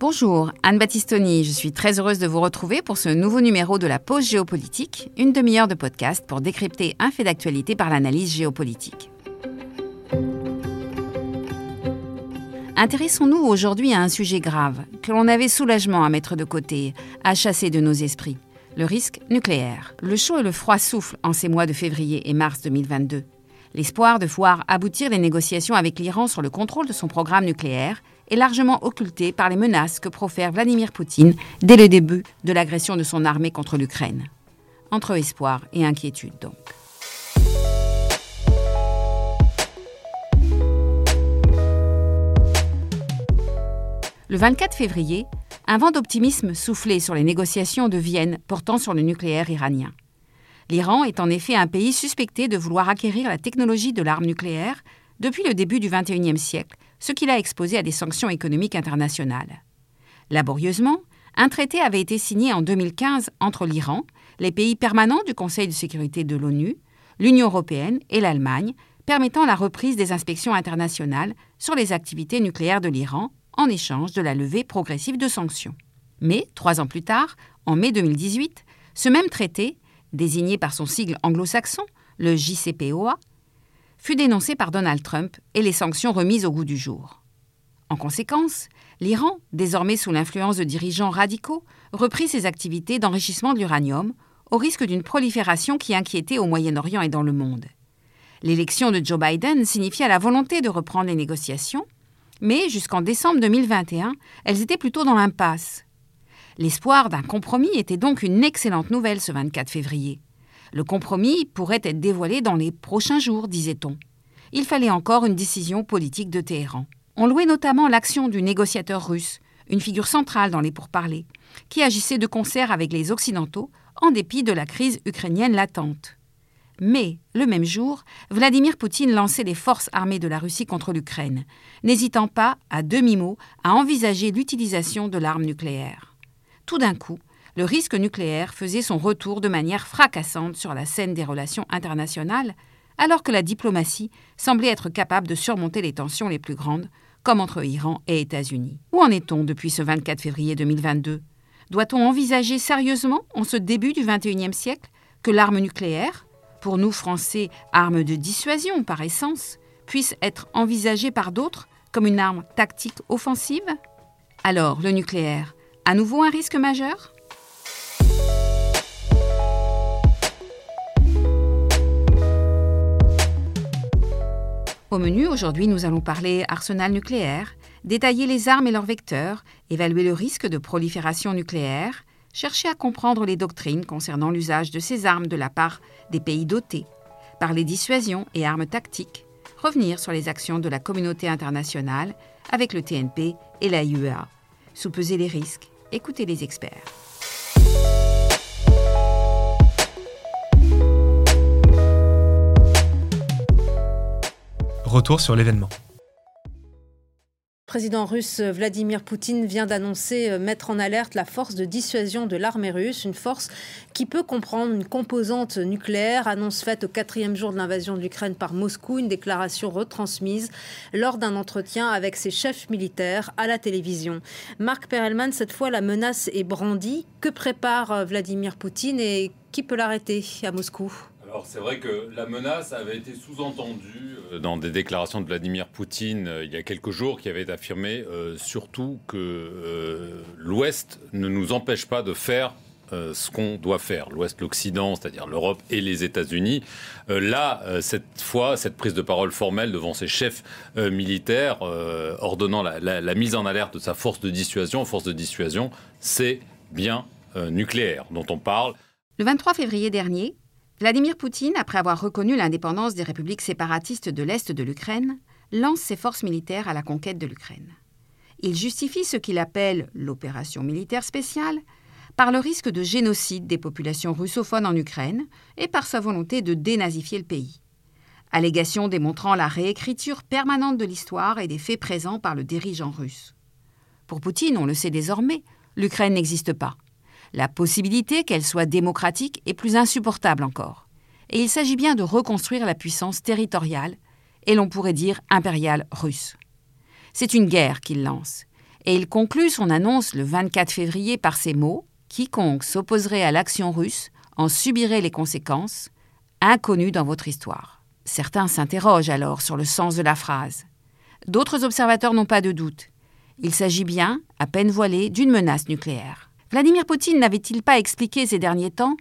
Bonjour, Anne Battistoni, je suis très heureuse de vous retrouver pour ce nouveau numéro de la pause géopolitique, une demi-heure de podcast pour décrypter un fait d'actualité par l'analyse géopolitique. Intéressons-nous aujourd'hui à un sujet grave que l'on avait soulagement à mettre de côté, à chasser de nos esprits, le risque nucléaire. Le chaud et le froid soufflent en ces mois de février et mars 2022. L'espoir de voir aboutir les négociations avec l'Iran sur le contrôle de son programme nucléaire est largement occulté par les menaces que profère Vladimir Poutine dès le début de l'agression de son armée contre l'Ukraine. Entre espoir et inquiétude donc. Le 24 février, un vent d'optimisme soufflait sur les négociations de Vienne portant sur le nucléaire iranien. L'Iran est en effet un pays suspecté de vouloir acquérir la technologie de l'arme nucléaire depuis le début du XXIe siècle ce qui l'a exposé à des sanctions économiques internationales. Laborieusement, un traité avait été signé en 2015 entre l'Iran, les pays permanents du Conseil de sécurité de l'ONU, l'Union européenne et l'Allemagne, permettant la reprise des inspections internationales sur les activités nucléaires de l'Iran en échange de la levée progressive de sanctions. Mais, trois ans plus tard, en mai 2018, ce même traité, désigné par son sigle anglo-saxon, le JCPOA, fut dénoncé par Donald Trump et les sanctions remises au goût du jour. En conséquence, l'Iran, désormais sous l'influence de dirigeants radicaux, reprit ses activités d'enrichissement de l'uranium, au risque d'une prolifération qui inquiétait au Moyen-Orient et dans le monde. L'élection de Joe Biden signifiait la volonté de reprendre les négociations, mais jusqu'en décembre 2021, elles étaient plutôt dans l'impasse. L'espoir d'un compromis était donc une excellente nouvelle ce 24 février. Le compromis pourrait être dévoilé dans les prochains jours, disait-on. Il fallait encore une décision politique de Téhéran. On louait notamment l'action du négociateur russe, une figure centrale dans les pourparlers, qui agissait de concert avec les Occidentaux en dépit de la crise ukrainienne latente. Mais, le même jour, Vladimir Poutine lançait les forces armées de la Russie contre l'Ukraine, n'hésitant pas, à demi-mot, à envisager l'utilisation de l'arme nucléaire. Tout d'un coup, le risque nucléaire faisait son retour de manière fracassante sur la scène des relations internationales, alors que la diplomatie semblait être capable de surmonter les tensions les plus grandes, comme entre Iran et États-Unis. Où en est-on depuis ce 24 février 2022 Doit-on envisager sérieusement, en ce début du XXIe siècle, que l'arme nucléaire, pour nous Français arme de dissuasion par essence, puisse être envisagée par d'autres comme une arme tactique offensive? Alors, le nucléaire, à nouveau un risque majeur? Au menu, aujourd'hui, nous allons parler arsenal nucléaire, détailler les armes et leurs vecteurs, évaluer le risque de prolifération nucléaire, chercher à comprendre les doctrines concernant l'usage de ces armes de la part des pays dotés, parler dissuasion et armes tactiques, revenir sur les actions de la communauté internationale avec le TNP et la UEA, sous-peser les risques, écouter les experts. Retour sur l'événement. Le président russe Vladimir Poutine vient d'annoncer euh, mettre en alerte la force de dissuasion de l'armée russe, une force qui peut comprendre une composante nucléaire, annonce faite au quatrième jour de l'invasion de l'Ukraine par Moscou, une déclaration retransmise lors d'un entretien avec ses chefs militaires à la télévision. Marc Perelman, cette fois la menace est brandie. Que prépare euh, Vladimir Poutine et qui peut l'arrêter à Moscou? Alors c'est vrai que la menace avait été sous-entendue euh, dans des déclarations de Vladimir Poutine euh, il y a quelques jours qui avait affirmé euh, surtout que l'Ouest ne nous empêche pas de faire ce qu'on doit faire, l'Ouest, l'Occident, c'est-à-dire l'Europe et les États-Unis. là, cette fois, cette prise de parole formelle devant ses chefs militaires, ordonnant la, la, mise en alerte de sa force de dissuasion, force de dissuasion, c'est bien nucléaire dont on parle. Le 23 février dernier, Vladimir Poutine, après avoir reconnu l'indépendance des républiques séparatistes de l'Est de l'Ukraine, lance ses forces militaires à la conquête de l'Ukraine. Il justifie ce qu'il appelle l'opération militaire spéciale par le risque de génocide des populations russophones en Ukraine et par sa volonté de dénazifier le pays. Allégation démontrant la réécriture permanente de l'histoire et des faits présents par le dirigeant russe. Pour Poutine, on le sait désormais, l'Ukraine n'existe pas. La possibilité qu'elle soit démocratique est plus insupportable encore. Et il s'agit bien de reconstruire la puissance territoriale, et l'on pourrait dire impériale russe. C'est une guerre qu'il lance, Et il conclut son annonce le 24 février par ces mots Quiconque s'opposerait à l'action russe en subirait les conséquences, inconnues dans votre histoire. Certains s'interrogent alors sur le sens de la phrase. D'autres observateurs n'ont pas de doute. Il s'agit bien, à peine voilé, d'une menace nucléaire. Vladimir Poutine n'avait-il pas expliqué ces derniers temps?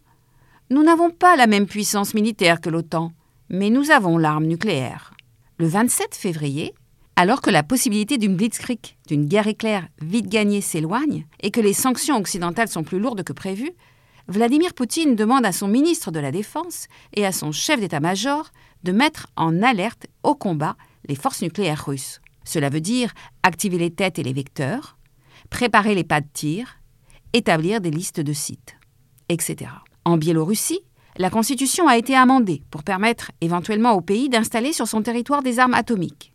Nous n'avons pas la même puissance militaire que l'OTAN, mais nous avons l'arme nucléaire. Le 27 février, alors que la possibilité d'une blitzkrieg, d'une guerre éclair vite gagnée s'éloigne et que les sanctions occidentales sont plus lourdes que prévu, Vladimir Poutine demande à son ministre de la Défense et à son chef d'état-major de mettre en alerte au combat les forces nucléaires russes. Cela veut dire activer les têtes et les vecteurs, préparer les pas de tir, établir des listes de sites, etc. En Biélorussie, la Constitution a été amendée pour permettre éventuellement au pays d'installer sur son territoire des armes atomiques.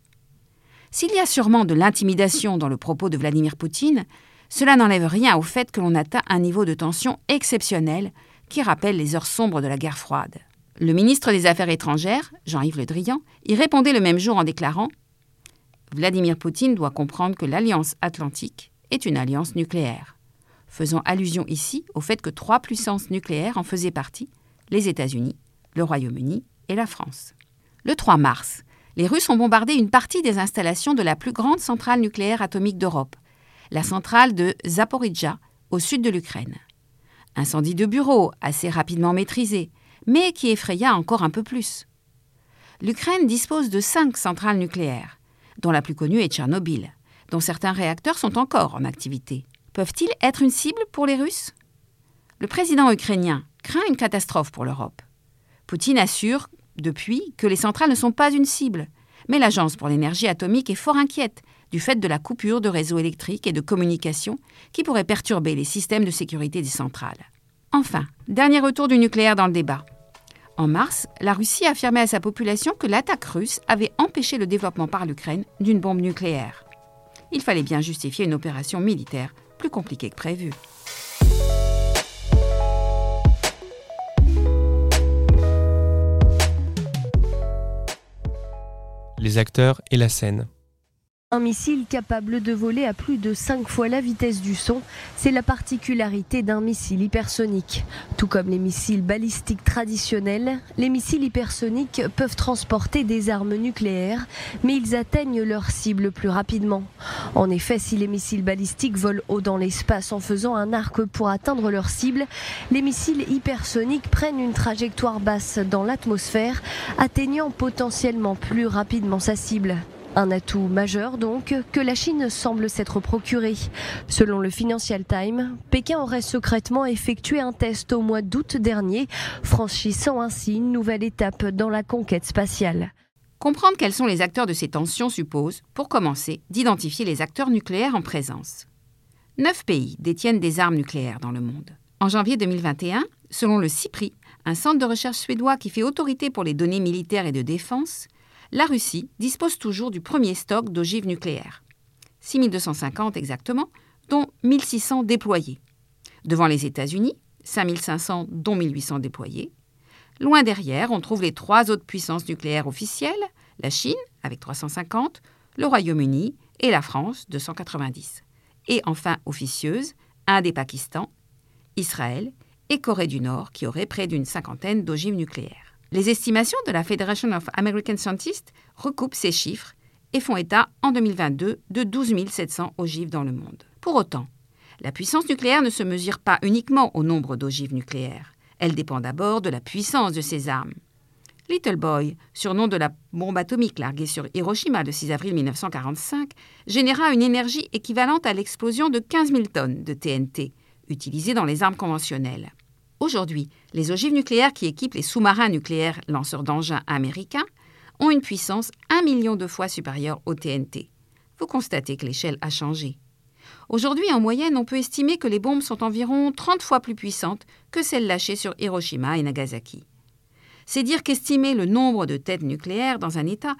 S'il y a sûrement de l'intimidation dans le propos de Vladimir Poutine, cela n'enlève rien au fait que l'on atteint un niveau de tension exceptionnel qui rappelle les heures sombres de la guerre froide. Le ministre des Affaires étrangères, Jean-Yves Le Drian, y répondait le même jour en déclarant Vladimir Poutine doit comprendre que l'Alliance atlantique est une alliance nucléaire, faisant allusion ici au fait que trois puissances nucléaires en faisaient partie, les États-Unis, le Royaume-Uni et la France. Le 3 mars, les Russes ont bombardé une partie des installations de la plus grande centrale nucléaire atomique d'Europe, la centrale de Zaporizhzhia, au sud de l'Ukraine. Incendie de bureau, assez rapidement maîtrisé, mais qui effraya encore un peu plus. L'Ukraine dispose de cinq centrales nucléaires, dont la plus connue est Tchernobyl, dont certains réacteurs sont encore en activité. Peuvent-ils être une cible pour les Russes? Le président ukrainien craint une catastrophe pour l'Europe. Poutine assure depuis que les centrales ne sont pas une cible. Mais l'Agence pour l'énergie atomique est fort inquiète du fait de la coupure de réseaux électriques et de communication qui pourrait perturber les systèmes de sécurité des centrales. Enfin, dernier retour du nucléaire dans le débat. En mars, la Russie affirmait à sa population que l'attaque russe avait empêché le développement par l'Ukraine d'une bombe nucléaire. Il fallait bien justifier une opération militaire plus compliquée que prévu. les acteurs et la scène. Un missile capable de voler à plus de 5 fois la vitesse du son, c'est la particularité d'un missile hypersonique. Tout comme les missiles balistiques traditionnels, les missiles hypersoniques peuvent transporter des armes nucléaires, mais ils atteignent leur cible plus rapidement. En effet, si les missiles balistiques volent haut dans l'espace en faisant un arc pour atteindre leur cible, les missiles hypersoniques prennent une trajectoire basse dans l'atmosphère, atteignant potentiellement plus rapidement sa cible. Un atout majeur donc que la Chine semble s'être procuré. Selon le Financial Times, Pékin aurait secrètement effectué un test au mois d'août dernier, franchissant ainsi une nouvelle étape dans la conquête spatiale. Comprendre quels sont les acteurs de ces tensions suppose, pour commencer, d'identifier les acteurs nucléaires en présence. Neuf pays détiennent des armes nucléaires dans le monde. En janvier 2021, selon le CIPRI, un centre de recherche suédois qui fait autorité pour les données militaires et de défense, la Russie dispose toujours du premier stock d'ogives nucléaires. 6250 exactement, dont 1600 déployés. Devant les États-Unis, 5500 dont 1800 déployés. Loin derrière, on trouve les trois autres puissances nucléaires officielles, la Chine avec 350, le Royaume-Uni et la France 290. Et enfin officieuse, Inde et Pakistan, Israël et Corée du Nord qui auraient près d'une cinquantaine d'ogives nucléaires. Les estimations de la Federation of American Scientists recoupent ces chiffres et font état en 2022 de 12 700 ogives dans le monde. Pour autant, la puissance nucléaire ne se mesure pas uniquement au nombre d'ogives nucléaires. Elle dépend d'abord de la puissance de ces armes. Little Boy, surnom de la bombe atomique larguée sur Hiroshima le 6 avril 1945, généra une énergie équivalente à l'explosion de 15 000 tonnes de TNT, utilisée dans les armes conventionnelles. Aujourd'hui, les ogives nucléaires qui équipent les sous-marins nucléaires lanceurs d'engins américains ont une puissance un million de fois supérieure au TNT. Vous constatez que l'échelle a changé. Aujourd'hui, en moyenne, on peut estimer que les bombes sont environ 30 fois plus puissantes que celles lâchées sur Hiroshima et Nagasaki. C'est dire qu'estimer le nombre de têtes nucléaires dans un État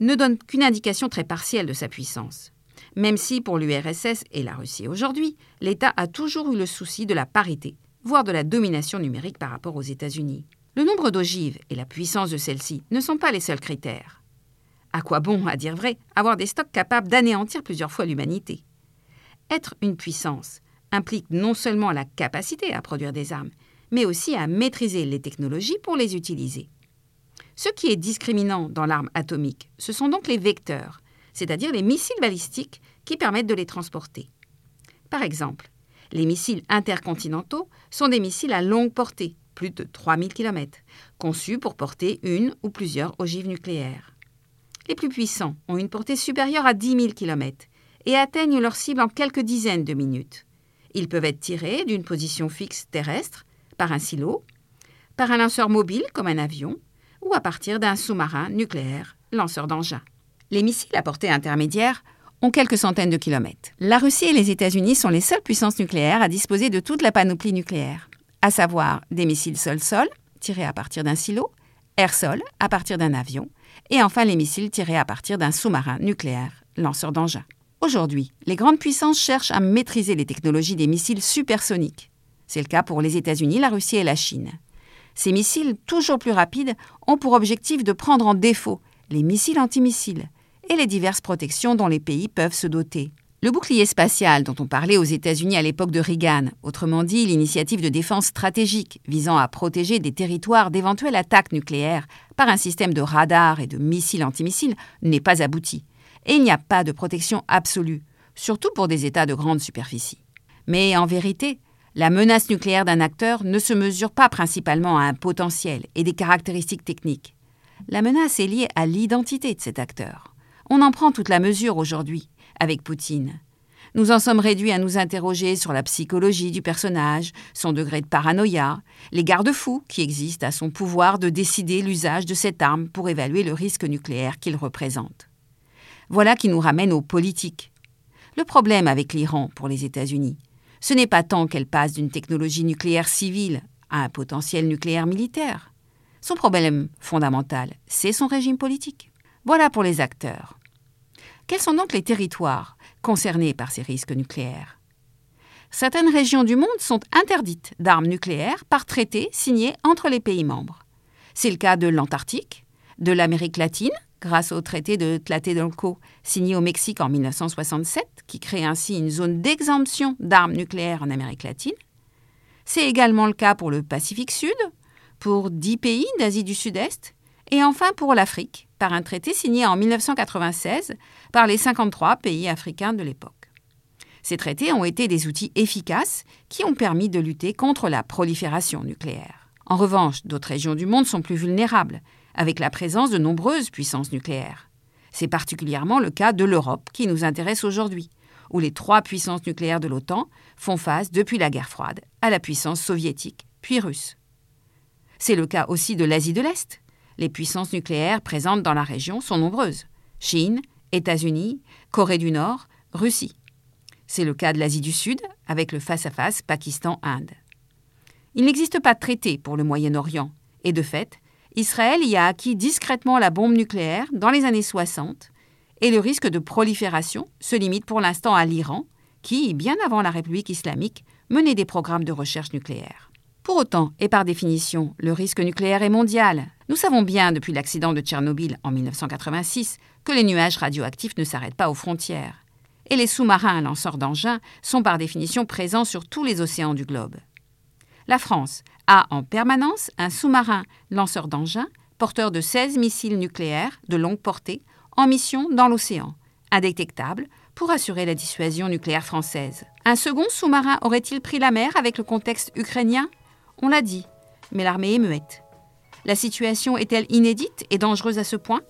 ne donne qu'une indication très partielle de sa puissance. Même si, pour l'URSS et la Russie aujourd'hui, l'État a toujours eu le souci de la parité, voire de la domination numérique par rapport aux États-Unis. Le nombre d'ogives et la puissance de celles-ci ne sont pas les seuls critères. À quoi bon, à dire vrai, avoir des stocks capables d'anéantir plusieurs fois l'humanité? Être une puissance implique non seulement la capacité à produire des armes, mais aussi à maîtriser les technologies pour les utiliser. Ce qui est discriminant dans l'arme atomique, ce sont donc les vecteurs, c'est-à-dire les missiles balistiques qui permettent de les transporter. Par exemple, les missiles intercontinentaux sont des missiles à longue portée, plus de 3000 km, conçus pour porter une ou plusieurs ogives nucléaires. Les plus puissants ont une portée supérieure à 10 000 km et atteignent leur cible en quelques dizaines de minutes. Ils peuvent être tirés d'une position fixe terrestre, par un silo, par un lanceur mobile comme un avion, ou à partir d'un sous-marin nucléaire, lanceur d'engins. Les missiles à portée intermédiaire ont quelques centaines de kilomètres. La Russie et les États-Unis sont les seules puissances nucléaires à disposer de toute la panoplie nucléaire, à savoir des missiles sol-sol, tirés à partir d'un silo, air-sol, à partir d'un avion, et enfin les missiles tirés à partir d'un sous-marin nucléaire, lanceur d'engins. Aujourd'hui, les grandes puissances cherchent à maîtriser les technologies des missiles supersoniques. C'est le cas pour les États-Unis, la Russie et la Chine. Ces missiles, toujours plus rapides, ont pour objectif de prendre en défaut les missiles antimissiles et les diverses protections dont les pays peuvent se doter. Le bouclier spatial dont on parlait aux États-Unis à l'époque de Reagan, autrement dit l'initiative de défense stratégique visant à protéger des territoires d'éventuelles attaques nucléaires par un système de radars et de missiles antimissiles, n'est pas abouti et il n'y a pas de protection absolue, surtout pour des États de grande superficie. Mais en vérité, la menace nucléaire d'un acteur ne se mesure pas principalement à un potentiel et des caractéristiques techniques. La menace est liée à l'identité de cet acteur. On en prend toute la mesure aujourd'hui, avec Poutine. Nous en sommes réduits à nous interroger sur la psychologie du personnage, son degré de paranoïa, les garde-fous qui existent à son pouvoir de décider l'usage de cette arme pour évaluer le risque nucléaire qu'il représente. Voilà qui nous ramène aux politiques. Le problème avec l'Iran pour les États-Unis, ce n'est pas tant qu'elle passe d'une technologie nucléaire civile à un potentiel nucléaire militaire. Son problème fondamental, c'est son régime politique. Voilà pour les acteurs. Quels sont donc les territoires concernés par ces risques nucléaires? Certaines régions du monde sont interdites d'armes nucléaires par traité signé entre les pays membres. C'est le cas de l'Antarctique, de l'Amérique latine, grâce au traité de Tlatelolco signé au Mexique en 1967, qui crée ainsi une zone d'exemption d'armes nucléaires en Amérique latine. C'est également le cas pour le Pacifique Sud, pour dix pays d'Asie du Sud-Est, et enfin pour l'Afrique, par un traité signé en 1996 par les 53 pays africains de l'époque. Ces traités ont été des outils efficaces qui ont permis de lutter contre la prolifération nucléaire. En revanche, d'autres régions du monde sont plus vulnérables avec la présence de nombreuses puissances nucléaires. C'est particulièrement le cas de l'Europe qui nous intéresse aujourd'hui, où les trois puissances nucléaires de l'OTAN font face, depuis la guerre froide, à la puissance soviétique, puis russe. C'est le cas aussi de l'Asie de l'Est. Les puissances nucléaires présentes dans la région sont nombreuses. Chine, États-Unis, Corée du Nord, Russie. C'est le cas de l'Asie du Sud, avec le face-à-face Pakistan-Inde. Il n'existe pas de traité pour le Moyen-Orient, et de fait, Israël y a acquis discrètement la bombe nucléaire dans les années 60 et le risque de prolifération se limite pour l'instant à l'Iran, qui, bien avant la République islamique, menait des programmes de recherche nucléaire. Pour autant, et par définition, le risque nucléaire est mondial. Nous savons bien depuis l'accident de Tchernobyl en 1986 que les nuages radioactifs ne s'arrêtent pas aux frontières. Et les sous-marins lanceurs d'engins sont par définition présents sur tous les océans du globe. La France a en permanence un sous-marin lanceur d'engins porteur de 16 missiles nucléaires de longue portée en mission dans l'océan, indétectable pour assurer la dissuasion nucléaire française. Un second sous-marin aurait-il pris la mer avec le contexte ukrainien? On l'a dit, mais l'armée est muette. La situation est-elle inédite et dangereuse à ce point?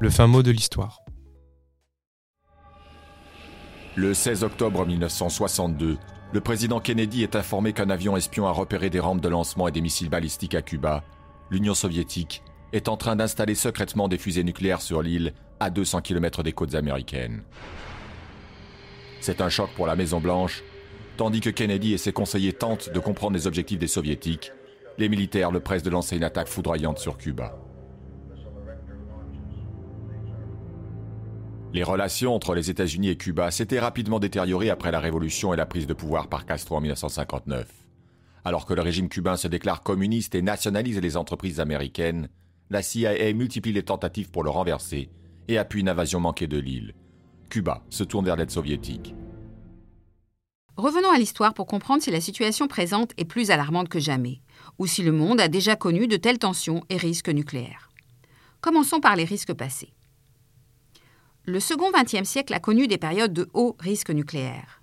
Le fin mot de l'histoire. Le 16 octobre 1962, le président Kennedy est informé qu'un avion espion a repéré des rampes de lancement et des missiles balistiques à Cuba. L'Union soviétique est en train d'installer secrètement des fusées nucléaires sur l'île, à 200 km des côtes américaines. C'est un choc pour la Maison-Blanche, tandis que Kennedy et ses conseillers tentent de comprendre les objectifs des soviétiques. Les militaires le pressent de lancer une attaque foudroyante sur Cuba. Les relations entre les États-Unis et Cuba s'étaient rapidement détériorées après la révolution et la prise de pouvoir par Castro en 1959. Alors que le régime cubain se déclare communiste et nationalise les entreprises américaines, la CIA multiplie les tentatives pour le renverser et appuie une invasion manquée de l'île. Cuba se tourne vers l'aide soviétique. Revenons à l'histoire pour comprendre si la situation présente est plus alarmante que jamais, ou si le monde a déjà connu de telles tensions et risques nucléaires. Commençons par les risques passés. Le second XXe siècle a connu des périodes de haut risque nucléaire.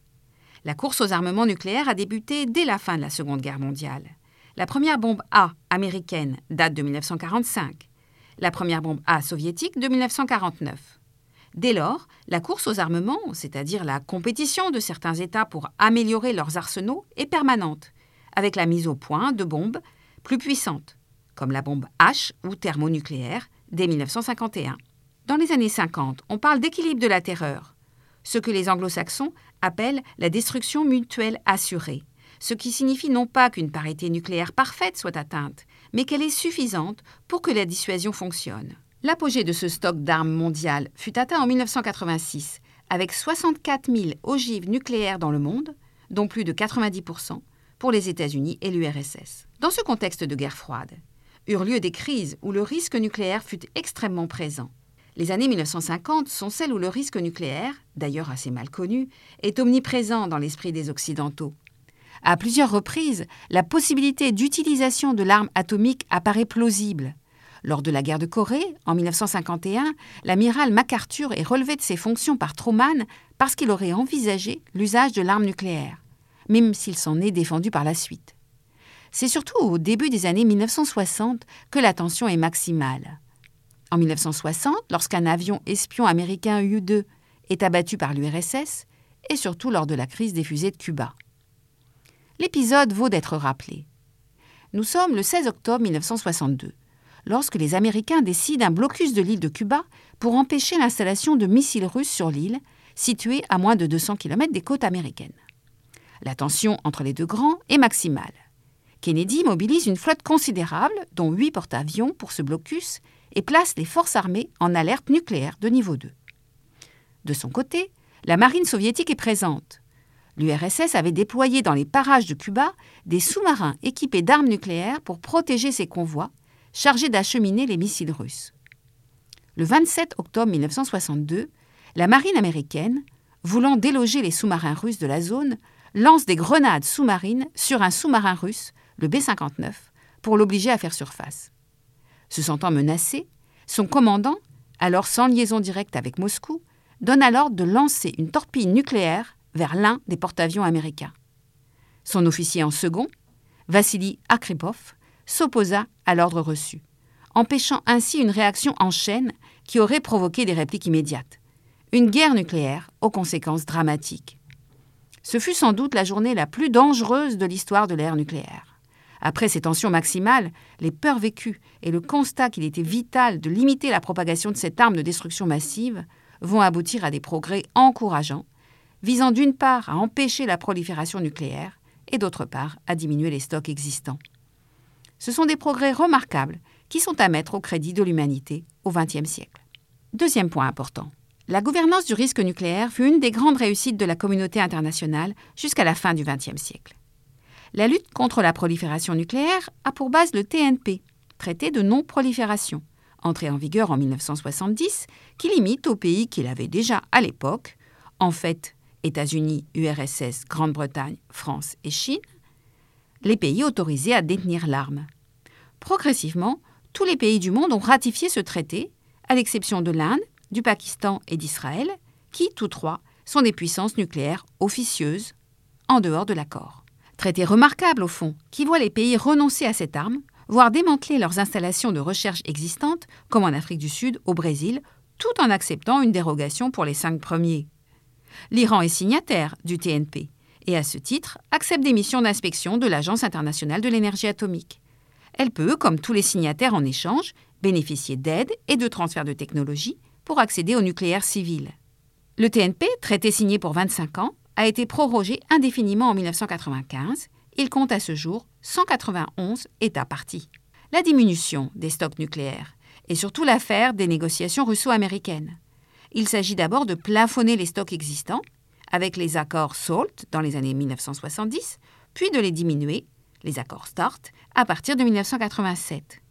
La course aux armements nucléaires a débuté dès la fin de la Seconde Guerre mondiale. La première bombe A américaine date de 1945, la première bombe A soviétique de 1949. Dès lors, la course aux armements, c'est-à-dire la compétition de certains États pour améliorer leurs arsenaux, est permanente, avec la mise au point de bombes plus puissantes, comme la bombe H ou thermonucléaire dès 1951. Dans les années 50, on parle d'équilibre de la terreur, ce que les anglo-saxons appellent la destruction mutuelle assurée, ce qui signifie non pas qu'une parité nucléaire parfaite soit atteinte, mais qu'elle est suffisante pour que la dissuasion fonctionne. L'apogée de ce stock d'armes mondiales fut atteint en 1986, avec 64 000 ogives nucléaires dans le monde, dont plus de 90% pour les États-Unis et l'URSS. Dans ce contexte de guerre froide, eurent lieu des crises où le risque nucléaire fut extrêmement présent. Les années 1950 sont celles où le risque nucléaire, d'ailleurs assez mal connu, est omniprésent dans l'esprit des Occidentaux. À plusieurs reprises, la possibilité d'utilisation de l'arme atomique apparaît plausible. Lors de la guerre de Corée, en 1951, l'amiral MacArthur est relevé de ses fonctions par Truman parce qu'il aurait envisagé l'usage de l'arme nucléaire, même s'il s'en est défendu par la suite. C'est surtout au début des années 1960 que la tension est maximale. En 1960, lorsqu'un avion espion américain U-2 est abattu par l'URSS, et surtout lors de la crise des fusées de Cuba. L'épisode vaut d'être rappelé. Nous sommes le 16 octobre 1962, lorsque les Américains décident un blocus de l'île de Cuba pour empêcher l'installation de missiles russes sur l'île, située à moins de 200 km des côtes américaines. La tension entre les deux grands est maximale. Kennedy mobilise une flotte considérable, dont huit porte-avions, pour ce blocus et place les forces armées en alerte nucléaire de niveau 2. De son côté, la marine soviétique est présente. L'URSS avait déployé dans les parages de Cuba des sous-marins équipés d'armes nucléaires pour protéger ses convois, chargés d'acheminer les missiles russes. Le 27 octobre 1962, la marine américaine, voulant déloger les sous-marins russes de la zone, lance des grenades sous-marines sur un sous-marin russe, le B-59, pour l'obliger à faire surface. Se sentant menacé, son commandant, alors sans liaison directe avec Moscou, donne alors de lancer une torpille nucléaire vers l'un des porte-avions américains. Son officier en second, Vassili Akripov, s'opposa à l'ordre reçu, empêchant ainsi une réaction en chaîne qui aurait provoqué des répliques immédiates. Une guerre nucléaire aux conséquences dramatiques. Ce fut sans doute la journée la plus dangereuse de l'histoire de l'ère nucléaire. Après ces tensions maximales, les peurs vécues et le constat qu'il était vital de limiter la propagation de cette arme de destruction massive vont aboutir à des progrès encourageants, visant d'une part à empêcher la prolifération nucléaire et d'autre part à diminuer les stocks existants. Ce sont des progrès remarquables qui sont à mettre au crédit de l'humanité au XXe siècle. Deuxième point important. La gouvernance du risque nucléaire fut une des grandes réussites de la communauté internationale jusqu'à la fin du XXe siècle. La lutte contre la prolifération nucléaire a pour base le TNP, traité de non-prolifération, entré en vigueur en 1970, qui limite aux pays qu'il avait déjà à l'époque, en fait États-Unis, URSS, Grande-Bretagne, France et Chine, les pays autorisés à détenir l'arme. Progressivement, tous les pays du monde ont ratifié ce traité, à l'exception de l'Inde, du Pakistan et d'Israël, qui, tous trois, sont des puissances nucléaires officieuses en dehors de l'accord. Traité remarquable au fond, qui voit les pays renoncer à cette arme, voire démanteler leurs installations de recherche existantes, comme en Afrique du Sud, au Brésil, tout en acceptant une dérogation pour les cinq premiers. L'Iran est signataire du TNP et à ce titre accepte des missions d'inspection de l'Agence internationale de l'énergie atomique. Elle peut, comme tous les signataires en échange, bénéficier d'aide et de transferts de technologie pour accéder au nucléaire civil. Le TNP, traité signé pour 25 ans, a été prorogé indéfiniment en 1995. Il compte à ce jour 191 États partis. La diminution des stocks nucléaires est surtout l'affaire des négociations russo-américaines. Il s'agit d'abord de plafonner les stocks existants avec les accords SALT dans les années 1970, puis de les diminuer les accords START, à partir de 1987.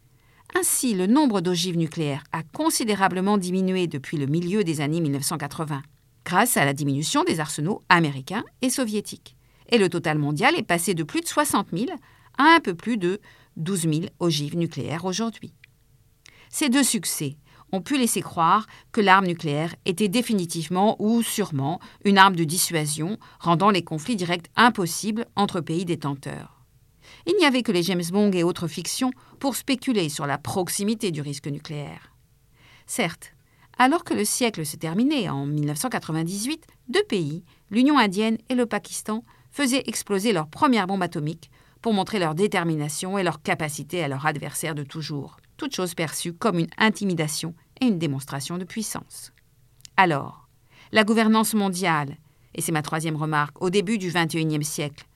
Ainsi, le nombre d'ogives nucléaires a considérablement diminué depuis le milieu des années 1980, grâce à la diminution des arsenaux américains et soviétiques. Et le total mondial est passé de plus de 60 000 à un peu plus de 12 000 ogives nucléaires aujourd'hui. Ces deux succès ont pu laisser croire que l'arme nucléaire était définitivement ou sûrement une arme de dissuasion, rendant les conflits directs impossibles entre pays détenteurs. Il n'y avait que les James Bond et autres fictions pour spéculer sur la proximité du risque nucléaire. Certes, alors que le siècle se terminait en 1998, deux pays, l'Union indienne et le Pakistan, faisaient exploser leur première bombe atomique pour montrer leur détermination et leur capacité à leur adversaire de toujours, toute chose perçue comme une intimidation et une démonstration de puissance. Alors, la gouvernance mondiale, et c'est ma troisième remarque, au début du XXIe siècle,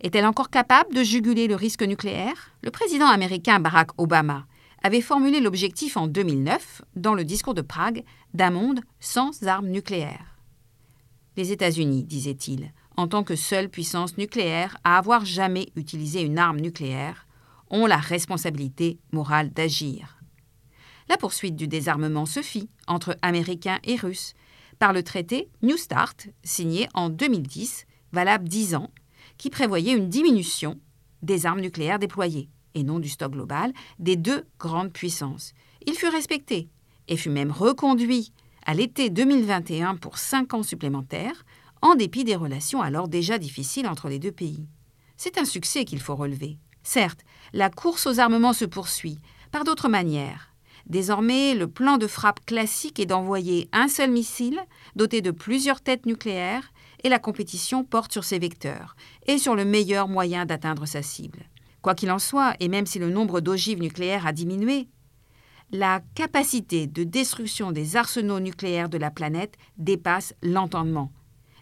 est-elle encore capable de juguler le risque nucléaire? Le président américain Barack Obama avait formulé l'objectif en 2009, dans le discours de Prague, d'un monde sans armes nucléaires. Les États-Unis, disait-il, en tant que seule puissance nucléaire à avoir jamais utilisé une arme nucléaire, ont la responsabilité morale d'agir. La poursuite du désarmement se fit entre Américains et Russes par le traité New Start, signé en 2010, valable dix ans, qui prévoyait une diminution des armes nucléaires déployées, et non du stock global, des deux grandes puissances. Il fut respecté et fut même reconduit à l'été 2021 pour cinq ans supplémentaires, en dépit des relations alors déjà difficiles entre les deux pays. C'est un succès qu'il faut relever. Certes, la course aux armements se poursuit, par d'autres manières. Désormais, le plan de frappe classique est d'envoyer un seul missile, doté de plusieurs têtes nucléaires, et la compétition porte sur ses vecteurs, et sur le meilleur moyen d'atteindre sa cible. Quoi qu'il en soit, et même si le nombre d'ogives nucléaires a diminué, la capacité de destruction des arsenaux nucléaires de la planète dépasse l'entendement,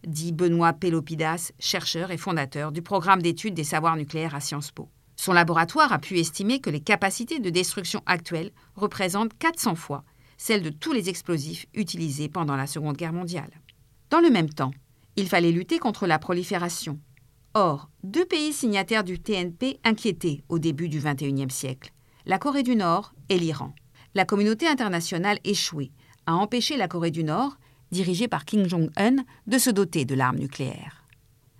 dit Benoît Pelopidas, chercheur et fondateur du programme d'études des savoirs nucléaires à Sciences Po. Son laboratoire a pu estimer que les capacités de destruction actuelles représentent 400 fois celles de tous les explosifs utilisés pendant la Seconde Guerre mondiale. Dans le même temps, il fallait lutter contre la prolifération. Or, deux pays signataires du TNP inquiétaient au début du XXIe siècle, la Corée du Nord et l'Iran. La communauté internationale échouait à empêcher la Corée du Nord dirigé par Kim Jong-un, de se doter de l'arme nucléaire.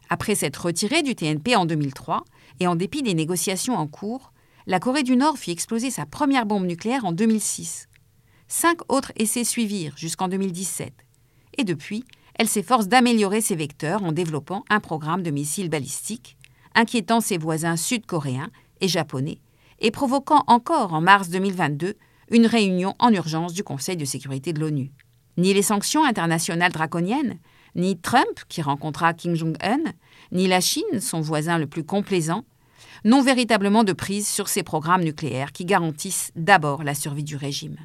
Après s'être retirée du TNP en 2003, et en dépit des négociations en cours, la Corée du Nord fit exploser sa première bombe nucléaire en 2006. Cinq autres essais suivirent jusqu'en 2017. Et depuis, elle s'efforce d'améliorer ses vecteurs en développant un programme de missiles balistiques, inquiétant ses voisins sud-coréens et japonais, et provoquant encore en mars 2022 une réunion en urgence du Conseil de sécurité de l'ONU. Ni les sanctions internationales draconiennes, ni Trump, qui rencontra Kim Jong-un, ni la Chine, son voisin le plus complaisant, n'ont véritablement de prise sur ces programmes nucléaires qui garantissent d'abord la survie du régime.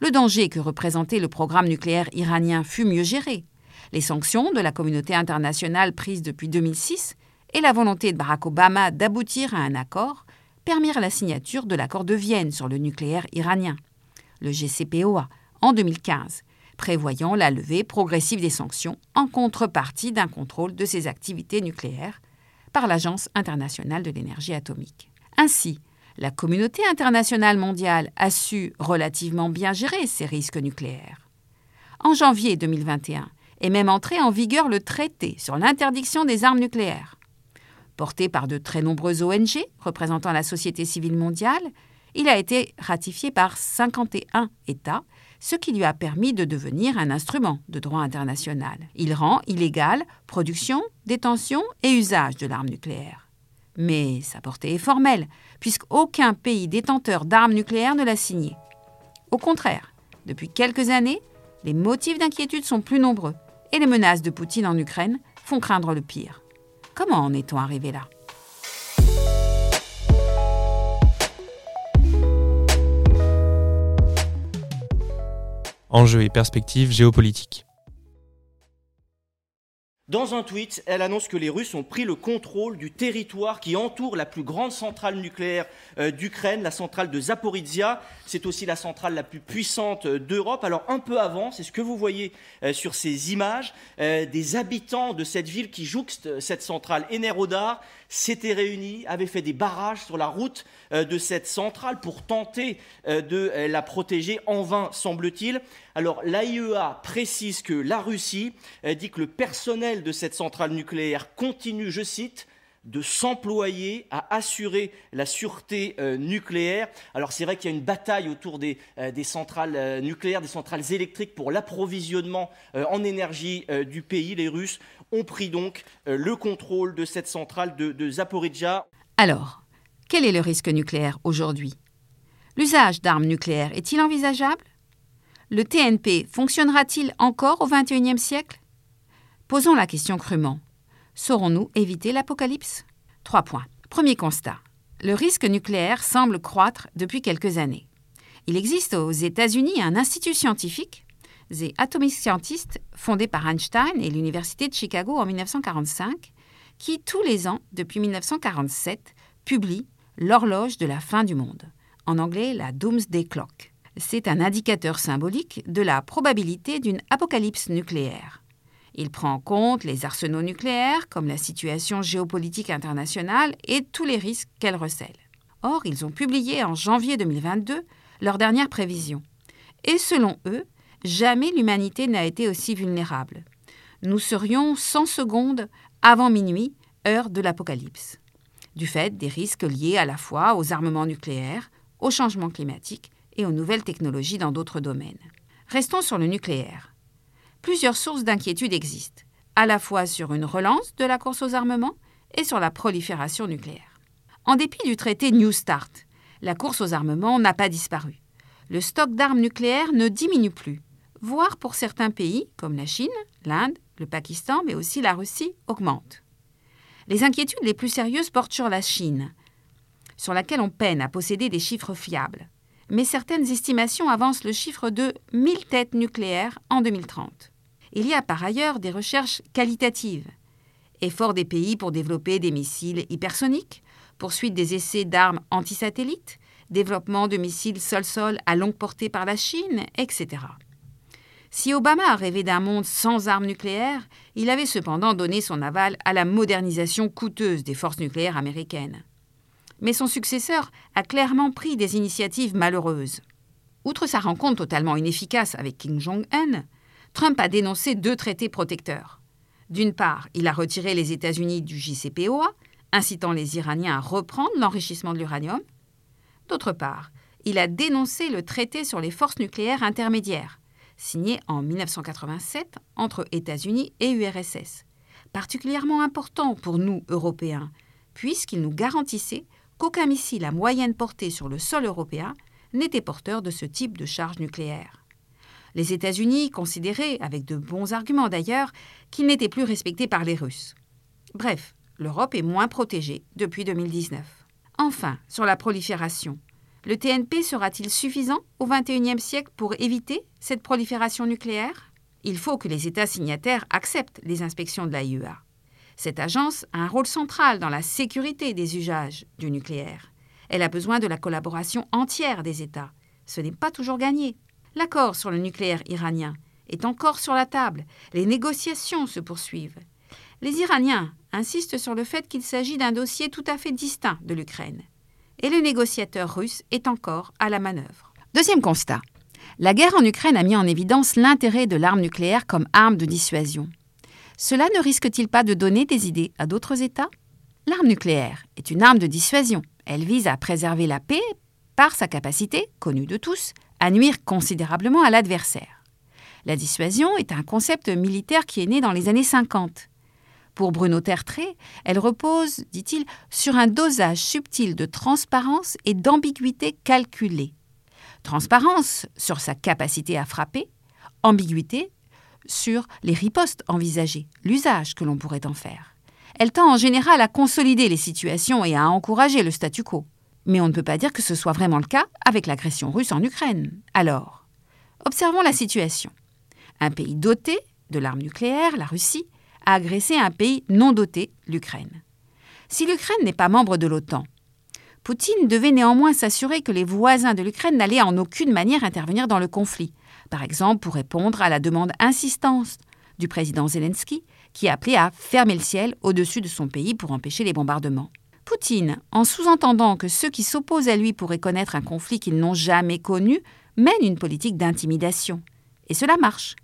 Le danger que représentait le programme nucléaire iranien fut mieux géré. Les sanctions de la communauté internationale prises depuis 2006 et la volonté de Barack Obama d'aboutir à un accord permirent la signature de l'accord de Vienne sur le nucléaire iranien, le GCPOA, en 2015, prévoyant la levée progressive des sanctions en contrepartie d'un contrôle de ses activités nucléaires par l'Agence internationale de l'énergie atomique. Ainsi, la communauté internationale mondiale a su relativement bien gérer ces risques nucléaires. En janvier 2021 est même entré en vigueur le traité sur l'interdiction des armes nucléaires. Porté par de très nombreuses ONG représentant la société civile mondiale, il a été ratifié par 51 États ce qui lui a permis de devenir un instrument de droit international. Il rend illégal production, détention et usage de l'arme nucléaire. Mais sa portée est formelle, puisqu'aucun pays détenteur d'armes nucléaires ne l'a signé. Au contraire, depuis quelques années, les motifs d'inquiétude sont plus nombreux et les menaces de Poutine en Ukraine font craindre le pire. Comment en est-on arrivé là? Enjeux et perspectives géopolitiques. Dans un tweet, elle annonce que les Russes ont pris le contrôle du territoire qui entoure la plus grande centrale nucléaire euh, d'Ukraine, la centrale de Zaporizhia. C'est aussi la centrale la plus puissante euh, d'Europe. Alors un peu avant, c'est ce que vous voyez euh, sur ces images, des habitants de cette ville qui jouxte cette centrale, Enerodar, s'étaient réunis, avaient fait des barrages sur la route de cette centrale pour tenter de la protéger. En vain, semble-t-il. Alors l'AIEA précise que la Russie dit que le personnel de cette centrale nucléaire continue, je cite, de s'employer à assurer la sûreté euh, nucléaire. Alors c'est vrai qu'il y a une bataille autour des, euh, centrales euh, nucléaires, des centrales électriques pour l'approvisionnement en énergie du pays. Les Russes ont pris donc le contrôle de cette centrale de, de. Alors, quel est le risque nucléaire aujourd'hui? L'usage d'armes nucléaires est-il envisageable? Le TNP fonctionnera-t-il encore au XXIe siècle? Posons la question crûment. Saurons-nous éviter l'apocalypse? Trois points. Premier constat. Le risque nucléaire semble croître depuis quelques années. Il existe aux États-Unis un institut scientifique, The Atomic Scientists, fondé par Einstein et l'Université de Chicago en 1945, qui, tous les ans, depuis 1947, publie l'horloge de la fin du monde, en anglais la Doomsday Clock. C'est un indicateur symbolique de la probabilité d'une apocalypse nucléaire. Il prend en compte les arsenaux nucléaires, comme la situation géopolitique internationale et tous les risques qu'elle recèle. Or, ils ont publié en janvier 2022 leurs dernières prévisions. Et selon eux, jamais l'humanité n'a été aussi vulnérable. Nous serions 100 secondes avant minuit, heure de l'apocalypse, du fait des risques liés à la fois aux armements nucléaires, au changement climatique et aux nouvelles technologies dans d'autres domaines. Restons sur le nucléaire plusieurs sources d'inquiétude existent, à la fois sur une relance de la course aux armements et sur la prolifération nucléaire. En dépit du traité New Start, la course aux armements n'a pas disparu. Le stock d'armes nucléaires ne diminue plus, voire pour certains pays, comme la Chine, l'Inde, le Pakistan, mais aussi la Russie, augmente. Les inquiétudes les plus sérieuses portent sur la Chine, sur laquelle on peine à posséder des chiffres fiables mais certaines estimations avancent le chiffre de 1000 têtes nucléaires en 2030. Il y a par ailleurs des recherches qualitatives. Effort des pays pour développer des missiles hypersoniques, poursuite des essais d'armes antisatellites, développement de missiles sol-sol à longue portée par la Chine, etc. Si Obama a rêvé d'un monde sans armes nucléaires, il avait cependant donné son aval à la modernisation coûteuse des forces nucléaires américaines mais son successeur a clairement pris des initiatives malheureuses. Outre sa rencontre totalement inefficace avec Kim Jong-un, Trump a dénoncé deux traités protecteurs. D'une part, il a retiré les États-Unis du JCPOA, incitant les Iraniens à reprendre l'enrichissement de l'uranium. D'autre part, il a dénoncé le traité sur les forces nucléaires intermédiaires, signé en 1987 entre États-Unis et URSS, particulièrement important pour nous, Européens, puisqu'il nous garantissait qu'aucun missile à moyenne portée sur le sol européen n'était porteur de ce type de charge nucléaire. Les États-Unis considéraient, avec de bons arguments d'ailleurs, qu'il n'était plus respecté par les Russes. Bref, l'Europe est moins protégée depuis 2019. Enfin, sur la prolifération, le TNP sera-t-il suffisant au XXIe siècle pour éviter cette prolifération nucléaire? Il faut que les États signataires acceptent les inspections de l'AIEA. Cette agence a un rôle central dans la sécurité des usages du nucléaire. Elle a besoin de la collaboration entière des États. Ce n'est pas toujours gagné. L'accord sur le nucléaire iranien est encore sur la table. Les négociations se poursuivent. Les Iraniens insistent sur le fait qu'il s'agit d'un dossier tout à fait distinct de l'Ukraine. Et le négociateur russe est encore à la manœuvre. Deuxième constat. La guerre en Ukraine a mis en évidence l'intérêt de l'arme nucléaire comme arme de dissuasion. Cela ne risque-t-il pas de donner des idées à d'autres États? L'arme nucléaire est une arme de dissuasion. Elle vise à préserver la paix par sa capacité, connue de tous, à nuire considérablement à l'adversaire. La dissuasion est un concept militaire qui est né dans les années 50. Pour Bruno Tertré, elle repose, dit-il, sur un dosage subtil de transparence et d'ambiguïté calculée. Transparence sur sa capacité à frapper, ambiguïté sur les ripostes envisagées, l'usage que l'on pourrait en faire. Elle tend en général à consolider les situations et à encourager le statu quo. Mais on ne peut pas dire que ce soit vraiment le cas avec l'agression russe en Ukraine. Alors, observons la situation. Un pays doté de l'arme nucléaire, la Russie, agresser un pays non doté, l'Ukraine. Si l'Ukraine n'est pas membre de l'OTAN, Poutine devait néanmoins s'assurer que les voisins de l'Ukraine n'allaient en aucune manière intervenir dans le conflit, par exemple pour répondre à la demande insistante du président Zelensky, qui appelait à fermer le ciel au-dessus de son pays pour empêcher les bombardements. Poutine, en sous-entendant que ceux qui s'opposent à lui pourraient connaître un conflit qu'ils n'ont jamais connu, mène une politique d'intimidation. Et cela marche.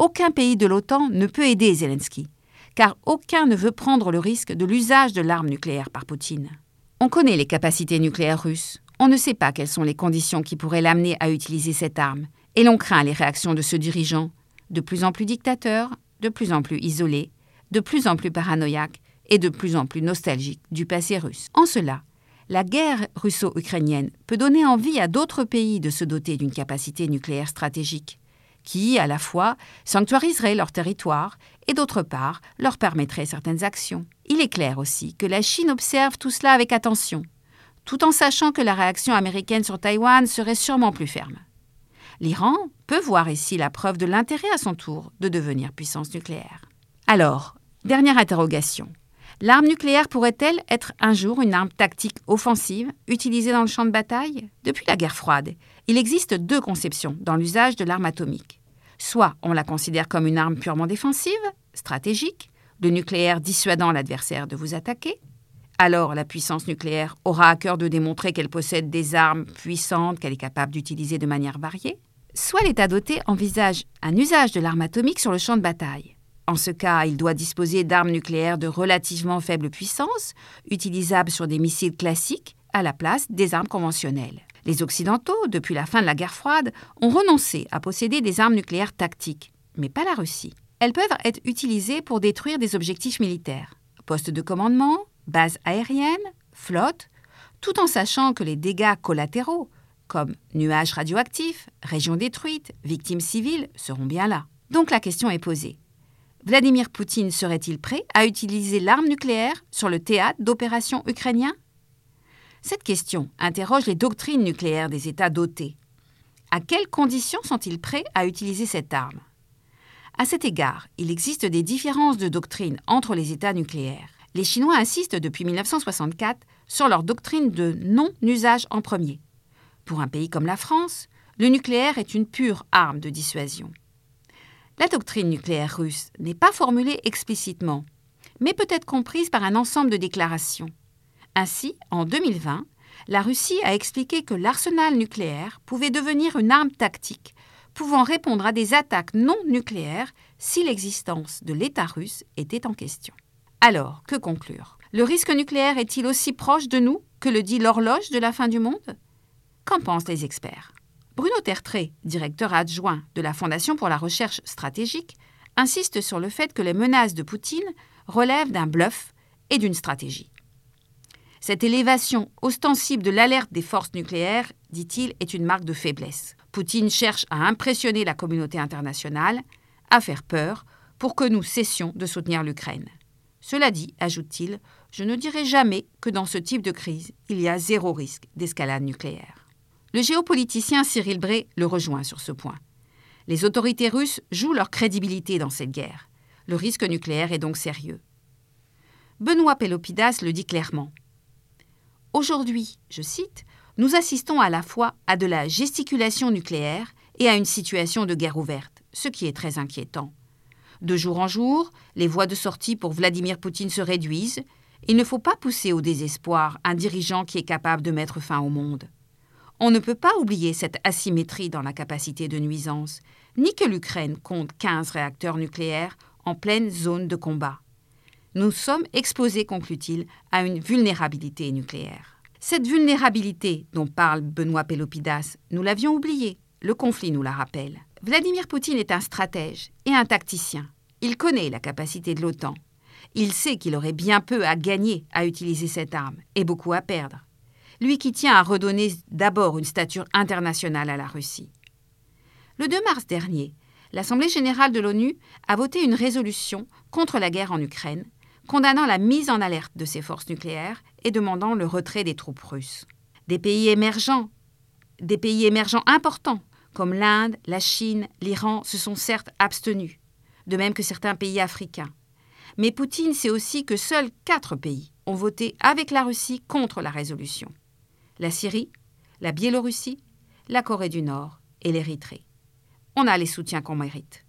Aucun pays de l'OTAN ne peut aider Zelensky, car aucun ne veut prendre le risque de l'usage de l'arme nucléaire par Poutine. On connaît les capacités nucléaires russes, on ne sait pas quelles sont les conditions qui pourraient l'amener à utiliser cette arme, et l'on craint les réactions de ce dirigeant, de plus en plus dictateur, de plus en plus isolé, de plus en plus paranoïaque et de plus en plus nostalgique du passé russe. En cela, la guerre russo-ukrainienne peut donner envie à d'autres pays de se doter d'une capacité nucléaire stratégique, qui, à la fois, sanctuariserait leur territoire et, d'autre part, leur permettrait certaines actions. Il est clair aussi que la Chine observe tout cela avec attention, tout en sachant que la réaction américaine sur Taïwan serait sûrement plus ferme. L'Iran peut voir ici la preuve de l'intérêt à son tour de devenir puissance nucléaire. Alors, dernière interrogation. L'arme nucléaire pourrait-elle être un jour une arme tactique offensive utilisée dans le champ de bataille? Depuis la guerre froide, il existe deux conceptions dans l'usage de l'arme atomique. Soit on la considère comme une arme purement défensive, stratégique, le nucléaire dissuadant l'adversaire de vous attaquer. Alors la puissance nucléaire aura à cœur de démontrer qu'elle possède des armes puissantes qu'elle est capable d'utiliser de manière variée. Soit l'État doté envisage un usage de l'arme atomique sur le champ de bataille. En ce cas, il doit disposer d'armes nucléaires de relativement faible puissance, utilisables sur des missiles classiques, à la place des armes conventionnelles. Les Occidentaux, depuis la fin de la guerre froide, ont renoncé à posséder des armes nucléaires tactiques, mais pas la Russie. Elles peuvent être utilisées pour détruire des objectifs militaires, postes de commandement, bases aériennes, flottes, tout en sachant que les dégâts collatéraux, comme nuages radioactifs, régions détruites, victimes civiles, seront bien là. Donc la question est posée. Vladimir Poutine serait-il prêt à utiliser l'arme nucléaire sur le théâtre d'opérations ukrainiens Cette question interroge les doctrines nucléaires des États dotés. À quelles conditions sont-ils prêts à utiliser cette arme? À cet égard, il existe des différences de doctrine entre les États nucléaires. Les Chinois insistent depuis 1964 sur leur doctrine de non-usage en premier. Pour un pays comme la France, le nucléaire est une pure arme de dissuasion. La doctrine nucléaire russe n'est pas formulée explicitement, mais peut être comprise par un ensemble de déclarations. Ainsi, en 2020, la Russie a expliqué que l'arsenal nucléaire pouvait devenir une arme tactique, pouvant répondre à des attaques non nucléaires si l'existence de l'État russe était en question. Alors, que conclure? Le risque nucléaire est-il aussi proche de nous que le dit l'horloge de la fin du monde? Qu'en pensent les experts? Bruno Tertré, directeur adjoint de la Fondation pour la recherche stratégique, insiste sur le fait que les menaces de Poutine relèvent d'un bluff et d'une stratégie. Cette élévation ostensible de l'alerte des forces nucléaires, dit-il, est une marque de faiblesse. Poutine cherche à impressionner la communauté internationale, à faire peur, pour que nous cessions de soutenir l'Ukraine. Cela dit, ajoute-t-il, je ne dirai jamais que dans ce type de crise, il y a zéro risque d'escalade nucléaire. Le géopoliticien Cyril Bray le rejoint sur ce point. Les autorités russes jouent leur crédibilité dans cette guerre. Le risque nucléaire est donc sérieux. Benoît Pelopidas le dit clairement. Aujourd'hui, je cite, nous assistons à la fois à de la gesticulation nucléaire et à une situation de guerre ouverte, ce qui est très inquiétant. De jour en jour, les voies de sortie pour Vladimir Poutine se réduisent. Il ne faut pas pousser au désespoir un dirigeant qui est capable de mettre fin au monde. On ne peut pas oublier cette asymétrie dans la capacité de nuisance, ni que l'Ukraine compte 15 réacteurs nucléaires en pleine zone de combat. Nous sommes exposés, conclut-il, à une vulnérabilité nucléaire. Cette vulnérabilité dont parle Benoît Pelopidas, nous l'avions oubliée. Le conflit nous la rappelle. Vladimir Poutine est un stratège et un tacticien. Il connaît la capacité de l'OTAN. Il sait qu'il aurait bien peu à gagner à utiliser cette arme et beaucoup à perdre lui qui tient à redonner d'abord une stature internationale à la Russie. Le 2 mars dernier, l'Assemblée générale de l'ONU a voté une résolution contre la guerre en Ukraine, condamnant la mise en alerte de ses forces nucléaires et demandant le retrait des troupes russes. Des pays émergents, des pays émergents importants, comme l'Inde, la Chine, l'Iran, se sont certes abstenus, de même que certains pays africains. Mais Poutine sait aussi que seuls quatre pays ont voté avec la Russie contre la résolution. La Syrie, la Biélorussie, la Corée du Nord et l'Érythrée. On a les soutiens qu'on mérite.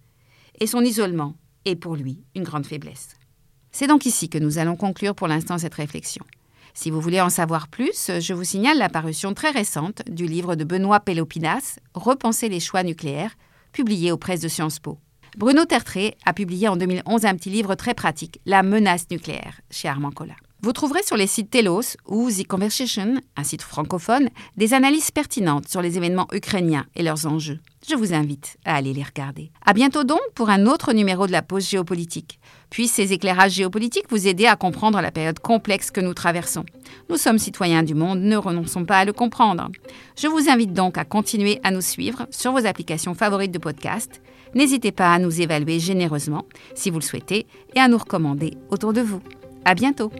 Et son isolement est pour lui une grande faiblesse. C'est donc ici que nous allons conclure pour l'instant cette réflexion. Si vous voulez en savoir plus, je vous signale la parution très récente du livre de Benoît Pelopinas, Repenser les choix nucléaires, publié aux presses de Sciences Po. Bruno Tertré a publié en 2011 un petit livre très pratique, La menace nucléaire, chez Armand Collin. Vous trouverez sur les sites Telos ou The Conversation, un site francophone, des analyses pertinentes sur les événements ukrainiens et leurs enjeux. Je vous invite à aller les regarder. À bientôt donc pour un autre numéro de la pause géopolitique. Puissent ces éclairages géopolitiques vous aider à comprendre la période complexe que nous traversons. Nous sommes citoyens du monde, ne renonçons pas à le comprendre. Je vous invite donc à continuer à nous suivre sur vos applications favorites de podcast. N'hésitez pas à nous évaluer généreusement si vous le souhaitez et à nous recommander autour de vous. À bientôt!